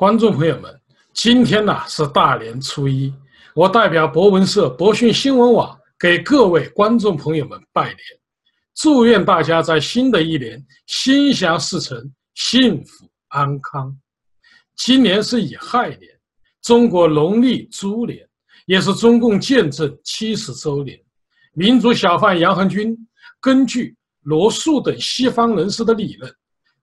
观众朋友们，今天呢是大年初一，我代表博文社、博讯新闻网给各位观众朋友们拜年，祝愿大家在新的一年心想事成、幸福安康。今年是乙亥年，中国农历猪年，也是中共建政七十周年。民主小贩杨恒军根据罗素等西方人士的理论。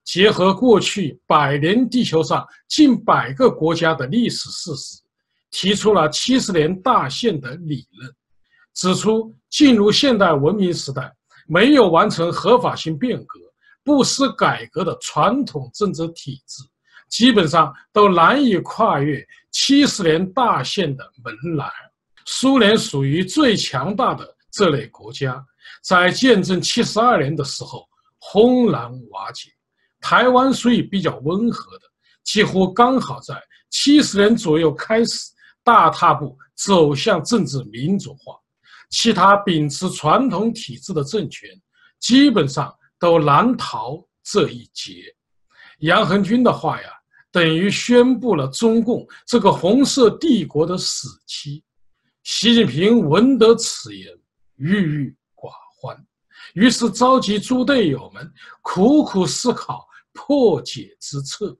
结合过去百年地球上近百个国家的历史事实，提出了七十年大限的理论，指出进入现代文明时代，没有完成合法性变革、不思改革的传统政治体制，基本上都难以跨越七十年大限的门栏。苏联属于最强大的这类国家，在见证七十二年的时候轰然瓦解。台湾属于比较温和的，几乎刚好在七十年左右开始大踏步走向政治民主化，其他秉持传统体制的政权基本上都难逃这一劫。杨恒军的话呀，等于宣布了中共这个红色帝国的死期。习近平闻得此言，郁郁寡欢，于是召集猪队友们苦苦思考。破解之策，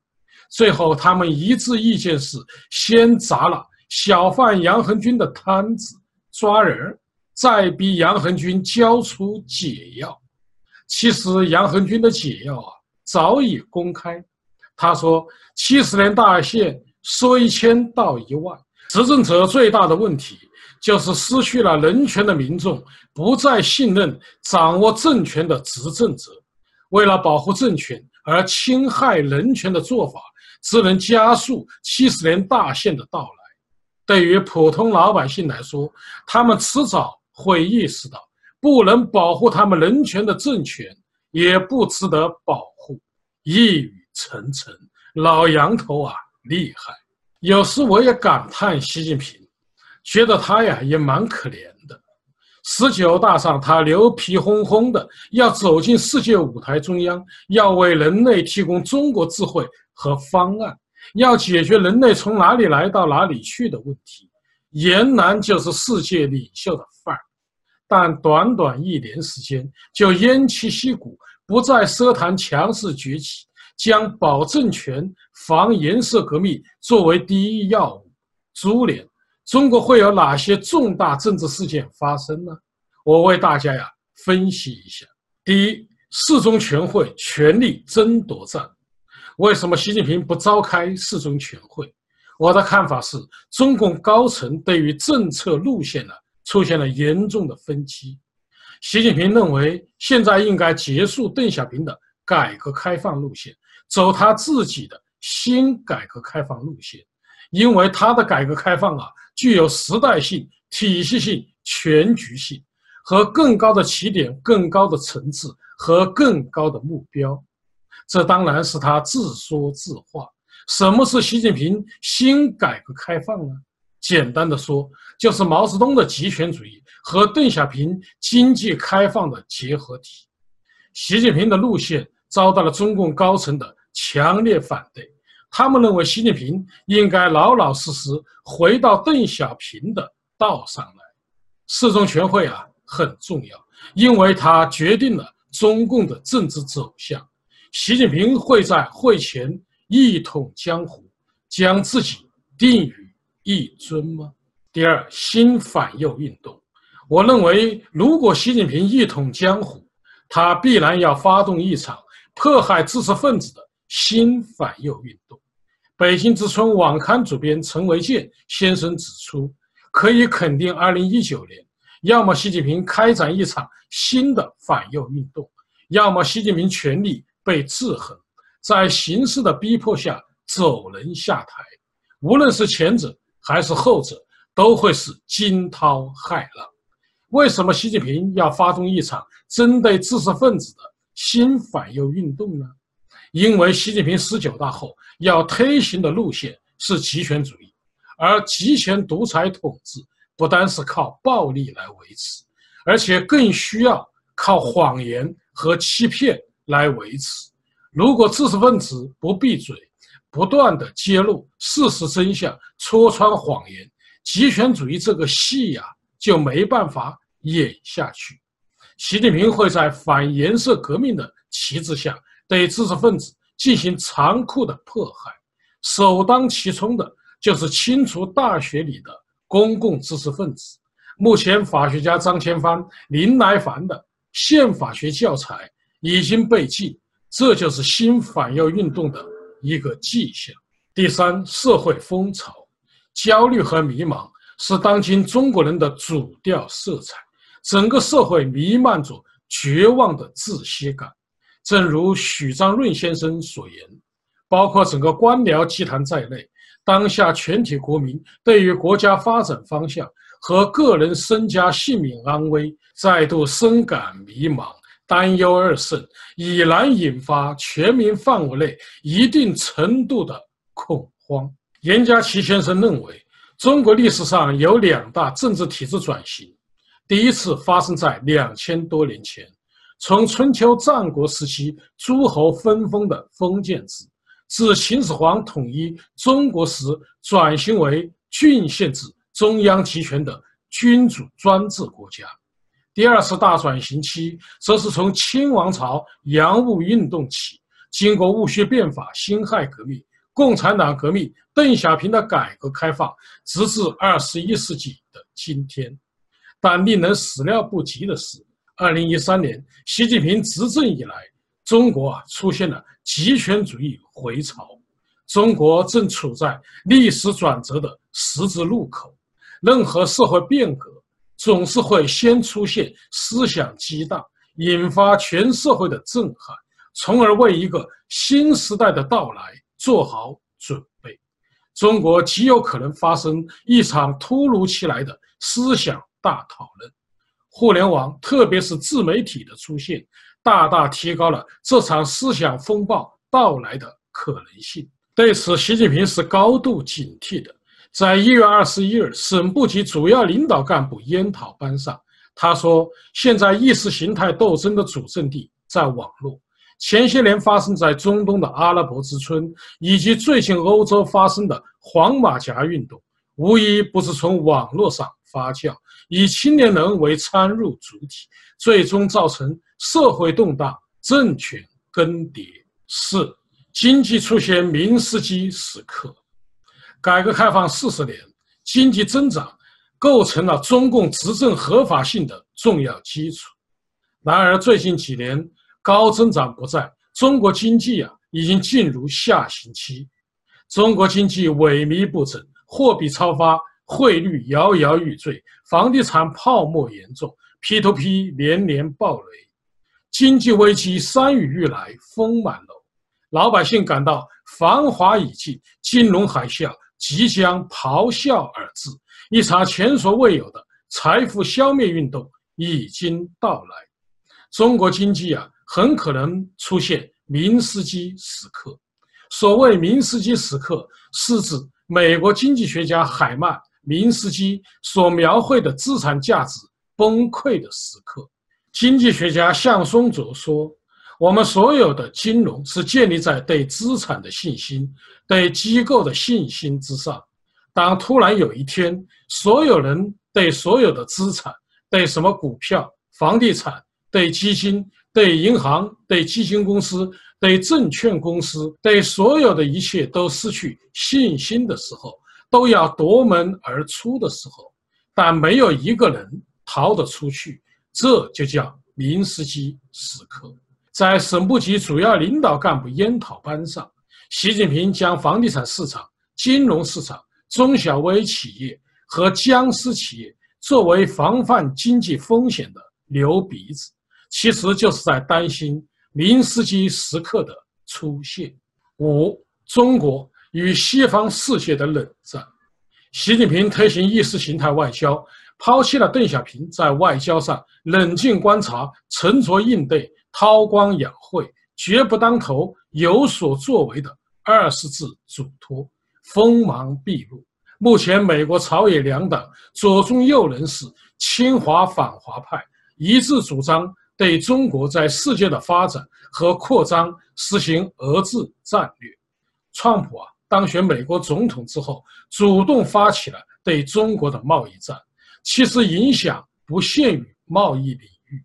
最后他们一致意见是先砸了小贩杨恒军的摊子，抓人，再逼杨恒军交出解药。其实杨恒军的解药啊早已公开，他说七十年大限说一千道一万，执政者最大的问题就是失去了人权的民众不再信任掌握政权的执政者，为了保护政权。而侵害人权的做法，只能加速七十年大限的到来。对于普通老百姓来说，他们迟早会意识到，不能保护他们人权的政权，也不值得保护。一语成谶，老杨头啊，厉害！有时我也感叹习近平，觉得他呀也蛮可怜的。十九大上，他牛皮哄哄的要走进世界舞台中央，要为人类提供中国智慧和方案，要解决人类从哪里来到哪里去的问题，俨然就是世界领袖的范儿。但短短一年时间，就偃旗息鼓，不再奢谈强势崛起，将保政权、防颜色革命作为第一要务。株连。中国会有哪些重大政治事件发生呢？我为大家呀分析一下。第一，四中全会权力争夺战，为什么习近平不召开四中全会？我的看法是，中共高层对于政策路线呢出现了严重的分歧。习近平认为，现在应该结束邓小平的改革开放路线，走他自己的新改革开放路线，因为他的改革开放啊。具有时代性、体系性、全局性，和更高的起点、更高的层次和更高的目标。这当然是他自说自话。什么是习近平新改革开放呢？简单的说，就是毛泽东的集权主义和邓小平经济开放的结合体。习近平的路线遭到了中共高层的强烈反对。他们认为，习近平应该老老实实回到邓小平的道上来。四中全会啊很重要，因为它决定了中共的政治走向。习近平会在会前一统江湖，将自己定于一尊吗？第二，新反右运动，我认为，如果习近平一统江湖，他必然要发动一场迫害知识分子的。新反右运动，北京之春网刊主编陈维健先生指出，可以肯定，二零一九年，要么习近平开展一场新的反右运动，要么习近平权力被制衡，在形势的逼迫下走人下台。无论是前者还是后者，都会是惊涛骇浪。为什么习近平要发动一场针对知识分子的新反右运动呢？因为习近平十九大后要推行的路线是极权主义，而极权独裁统治不单是靠暴力来维持，而且更需要靠谎言和欺骗来维持。如果知识分子不闭嘴，不断的揭露事实真相，戳穿谎言，极权主义这个戏呀就没办法演下去。习近平会在反颜色革命的旗帜下对知识分子进行残酷的迫害，首当其冲的就是清除大学里的公共知识分子。目前，法学家张千帆、林来凡的宪法学教材已经被禁，这就是新反右运动的。一个迹象。第三，社会风潮，焦虑和迷茫是当今中国人的主调色彩。整个社会弥漫着绝望的窒息感。正如许章润先生所言，包括整个官僚集团在内，当下全体国民对于国家发展方向和个人身家性命安危，再度深感迷茫。担忧二甚，已然引发全民范围内一定程度的恐慌。严家琪先生认为，中国历史上有两大政治体制转型，第一次发生在两千多年前，从春秋战国时期诸侯分封的封建制，自秦始皇统一中国时转型为郡县制、中央集权的君主专制国家。第二次大转型期，则是从清王朝洋务运动起，经过戊戌变法、辛亥革命、共产党革命、邓小平的改革开放，直至二十一世纪的今天。但令人始料不及的是，二零一三年习近平执政以来，中国啊出现了极权主义回潮，中国正处在历史转折的十字路口，任何社会变革。总是会先出现思想激荡，引发全社会的震撼，从而为一个新时代的到来做好准备。中国极有可能发生一场突如其来的思想大讨论。互联网，特别是自媒体的出现，大大提高了这场思想风暴到来的可能性。对此，习近平是高度警惕的。在一月二十一日省部级主要领导干部研讨班上，他说：“现在意识形态斗争的主阵地在网络。前些年发生在中东的阿拉伯之春，以及最近欧洲发生的黄马甲运动，无一不是从网络上发酵，以青年人为参入主体，最终造成社会动荡、政权更迭。四、经济出现明斯基时刻。”改革开放四十年，经济增长构成了中共执政合法性的重要基础。然而，最近几年高增长不在，中国经济啊已经进入下行期。中国经济萎靡不振，货币超发，汇率摇摇欲坠，房地产泡沫严重，P2P 连连暴雷，经济危机山雨欲来风满楼，老百姓感到繁华已尽，金融海啸。即将咆哮而至，一场前所未有的财富消灭运动已经到来。中国经济啊，很可能出现明斯基时刻。所谓明斯基时刻，是指美国经济学家海曼·明斯基所描绘的资产价值崩溃的时刻。经济学家向松卓说。我们所有的金融是建立在对资产的信心、对机构的信心之上。当突然有一天，所有人对所有的资产、对什么股票、房地产、对基金、对银行、对基金公司、对证券公司、对所有的一切都失去信心的时候，都要夺门而出的时候，但没有一个人逃得出去，这就叫明斯基时刻。在省部级主要领导干部研讨班上，习近平将房地产市场、金融市场、中小微企业和僵尸企业作为防范经济风险的牛鼻子，其实就是在担心明斯基时刻的出现。五、中国与西方世界的冷战，习近平推行意识形态外交，抛弃了邓小平在外交上冷静观察、沉着应对。韬光养晦，绝不当头有所作为的二十字嘱托，锋芒毕露。目前，美国朝野两党左中右人士、亲华反华派一致主张对中国在世界的发展和扩张实行遏制战略。川普啊当选美国总统之后，主动发起了对中国的贸易战，其实影响不限于贸易领域，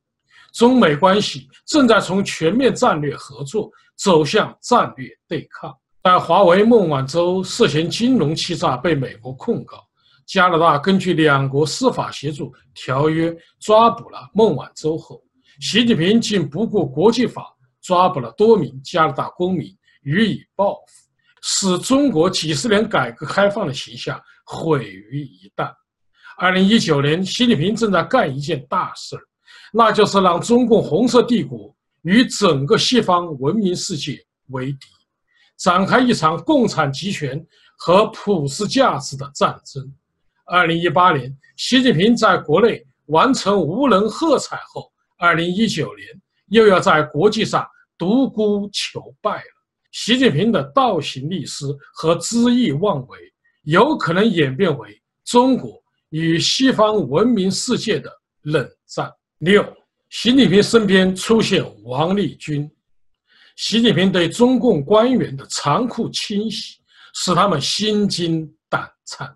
中美关系正在从全面战略合作走向战略对抗。在华为孟晚舟涉嫌金融欺诈被美国控告，加拿大根据两国司法协助条约抓捕了孟晚舟后，习近平竟不顾国际法抓捕了多名加拿大公民予以报复，使中国几十年改革开放的形象毁于一旦。二零一九年，习近平正在干一件大事儿，那就是让中共红色帝国与整个西方文明世界为敌。展开一场共产集权和普世价值的战争。二零一八年，习近平在国内完成无人喝彩后，二零一九年又要在国际上独孤求败了。习近平的倒行逆施和恣意妄为，有可能演变为中国与西方文明世界的冷战。六，习近平身边出现王立军。习近平对中共官员的残酷清洗，使他们心惊胆颤。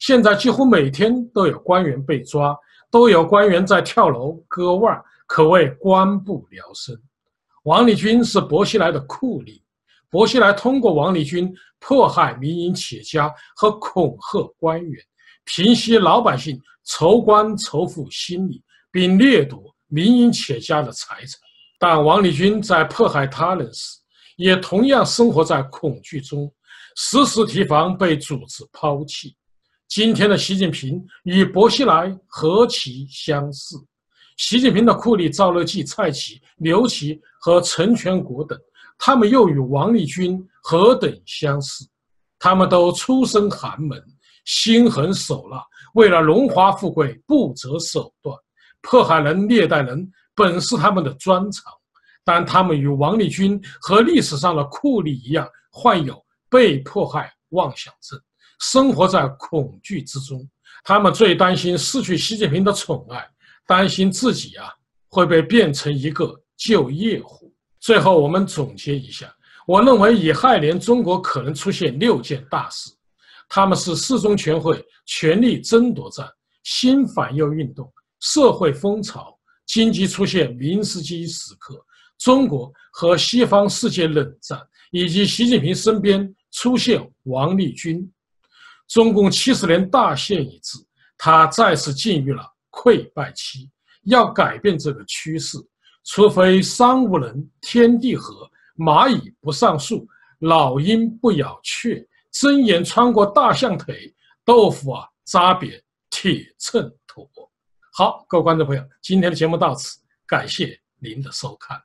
现在几乎每天都有官员被抓，都有官员在跳楼割腕，可谓官不聊生。王立军是薄熙来的酷吏，薄熙来通过王立军迫害民营企业家和恐吓官员，平息老百姓仇官仇富心理，并掠夺民营企业家的财产。但王立军在迫害他人时，也同样生活在恐惧中，时时提防被组织抛弃。今天的习近平与薄熙来何其相似！习近平的酷吏赵乐际、蔡奇、刘奇和陈全国等，他们又与王立军何等相似！他们都出身寒门，心狠手辣，为了荣华富贵不择手段，迫害人、虐待人。本是他们的专长，但他们与王立军和历史上的酷吏一样，患有被迫害妄想症，生活在恐惧之中。他们最担心失去习近平的宠爱，担心自己啊会被变成一个旧业户。最后，我们总结一下，我认为乙亥年中国可能出现六件大事，他们是四中全会权力争夺战、新反右运动、社会风潮。经济出现明斯基时刻，中国和西方世界冷战，以及习近平身边出现王立军，中共七十年大限已至，他再次进入了溃败期。要改变这个趋势，除非山无人，天地合，蚂蚁不上树，老鹰不咬雀，睁眼穿过大象腿，豆腐啊扎扁铁秤砣。好，各位观众朋友，今天的节目到此，感谢您的收看。